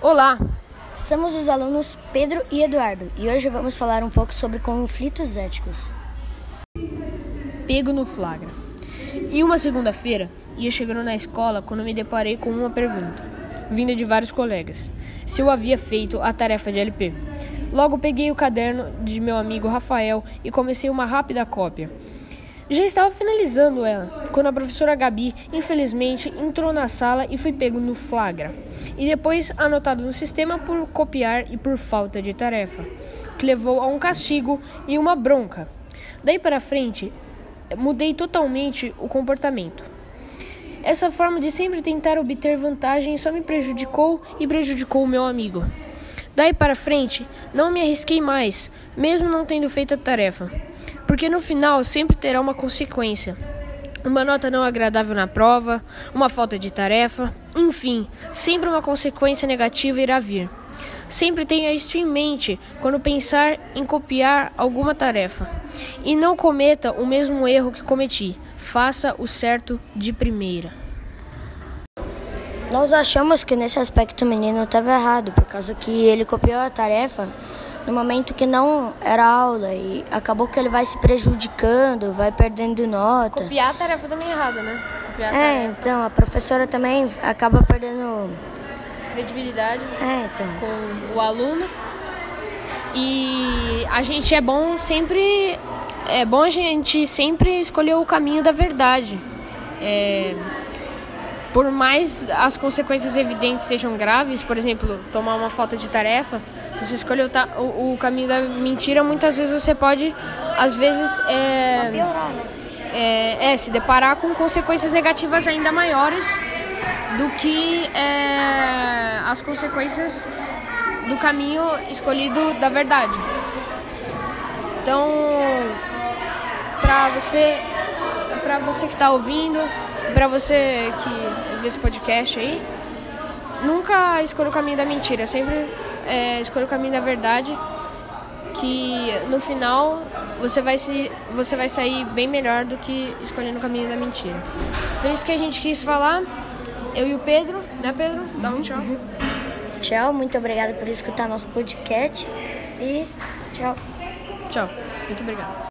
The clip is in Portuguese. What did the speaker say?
Olá, Somos os alunos Pedro e Eduardo e hoje vamos falar um pouco sobre conflitos éticos. pego no flagra. Em uma segunda-feira, ia chegando na escola quando me deparei com uma pergunta, vinda de vários colegas, se eu havia feito a tarefa de LP. Logo peguei o caderno de meu amigo Rafael e comecei uma rápida cópia. Já estava finalizando ela, quando a professora Gabi, infelizmente, entrou na sala e fui pego no flagra. E depois anotado no sistema por copiar e por falta de tarefa, que levou a um castigo e uma bronca. Daí para frente, mudei totalmente o comportamento. Essa forma de sempre tentar obter vantagem só me prejudicou e prejudicou o meu amigo. Daí para frente, não me arrisquei mais, mesmo não tendo feito a tarefa, porque no final sempre terá uma consequência. Uma nota não agradável na prova, uma falta de tarefa, enfim, sempre uma consequência negativa irá vir. Sempre tenha isto em mente quando pensar em copiar alguma tarefa. E não cometa o mesmo erro que cometi. Faça o certo de primeira. Nós achamos que nesse aspecto o menino estava errado, por causa que ele copiou a tarefa no momento que não era aula e acabou que ele vai se prejudicando, vai perdendo nota. Copiar a tarefa também é errado, né? Copiar a É, tarefa. então a professora também acaba perdendo. Credibilidade É, então. com o aluno. E a gente é bom sempre. É bom a gente sempre escolher o caminho da verdade. É, por mais as consequências evidentes sejam graves, por exemplo, tomar uma falta de tarefa, se você escolher o, o- o caminho da mentira, muitas vezes você pode, às vezes, é, é, é, se deparar com consequências negativas ainda maiores do que é, as consequências do caminho escolhido da verdade. Então, para você, para você que está ouvindo, para você que vê esse podcast aí, nunca escolha o caminho da mentira, sempre é, escolha o caminho da verdade, que no final você vai se, você vai sair bem melhor do que escolhendo o caminho da mentira. Foi isso que a gente quis falar. Eu e o Pedro, né Pedro? Dá um tchau. Tchau, muito obrigada por escutar nosso podcast e tchau. Tchau. Muito obrigado.